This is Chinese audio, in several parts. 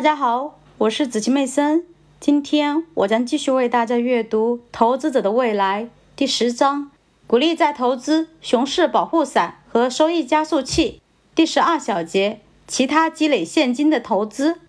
大家好，我是子琪妹森。今天我将继续为大家阅读《投资者的未来》第十章：鼓励再投资、熊市保护伞和收益加速器。第十二小节：其他积累现金的投资。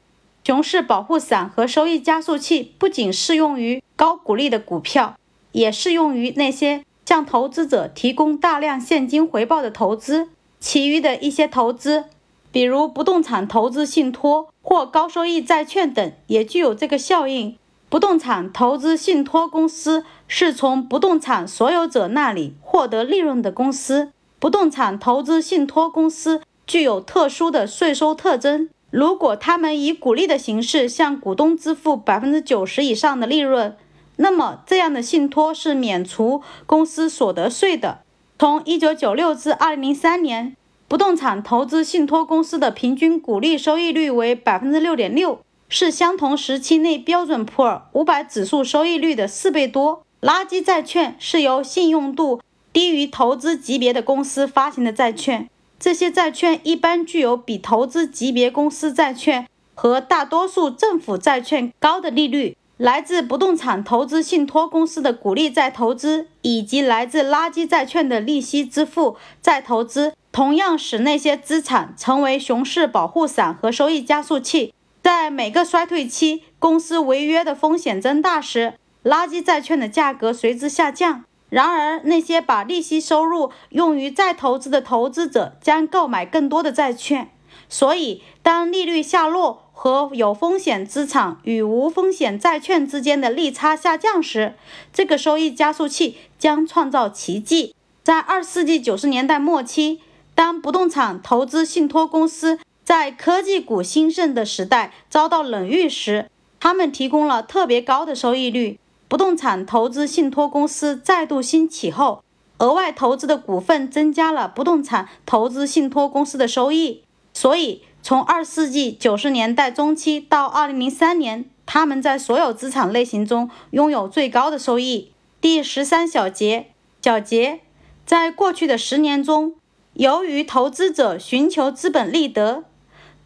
熊市保护伞和收益加速器不仅适用于高股利的股票，也适用于那些向投资者提供大量现金回报的投资。其余的一些投资。比如不动产投资信托或高收益债券等，也具有这个效应。不动产投资信托公司是从不动产所有者那里获得利润的公司。不动产投资信托公司具有特殊的税收特征。如果他们以股利的形式向股东支付百分之九十以上的利润，那么这样的信托是免除公司所得税的。从一九九六至二零零三年。不动产投资信托公司的平均股利收益率为百分之六点六，是相同时期内标准普尔五百指数收益率的四倍多。垃圾债券是由信用度低于投资级别的公司发行的债券，这些债券一般具有比投资级别公司债券和大多数政府债券高的利率。来自不动产投资信托公司的股利再投资，以及来自垃圾债券的利息支付再投资，同样使那些资产成为熊市保护伞和收益加速器。在每个衰退期，公司违约的风险增大时，垃圾债券的价格随之下降。然而，那些把利息收入用于再投资的投资者将购买更多的债券。所以，当利率下落，和有风险资产与无风险债券之间的利差下降时，这个收益加速器将创造奇迹。在二世纪九十年代末期，当不动产投资信托公司在科技股兴盛的时代遭到冷遇时，他们提供了特别高的收益率。不动产投资信托公司再度兴起后，额外投资的股份增加了不动产投资信托公司的收益，所以。从二世纪九十年代中期到二零零三年，他们在所有资产类型中拥有最高的收益。第十三小节小节，在过去的十年中，由于投资者寻求资本利得，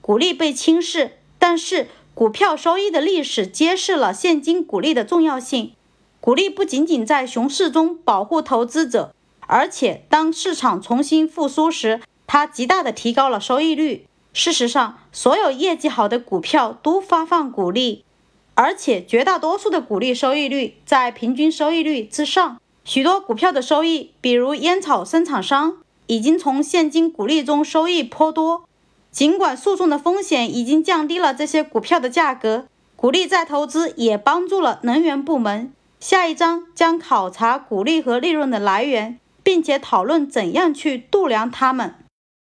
股利被轻视。但是，股票收益的历史揭示了现金股利的重要性。股利不仅仅在熊市中保护投资者，而且当市场重新复苏时，它极大地提高了收益率。事实上，所有业绩好的股票都发放股利，而且绝大多数的股利收益率在平均收益率之上。许多股票的收益，比如烟草生产商，已经从现金股利中收益颇多。尽管诉讼的风险已经降低了这些股票的价格，股利再投资也帮助了能源部门。下一章将考察股利和利润的来源，并且讨论怎样去度量它们。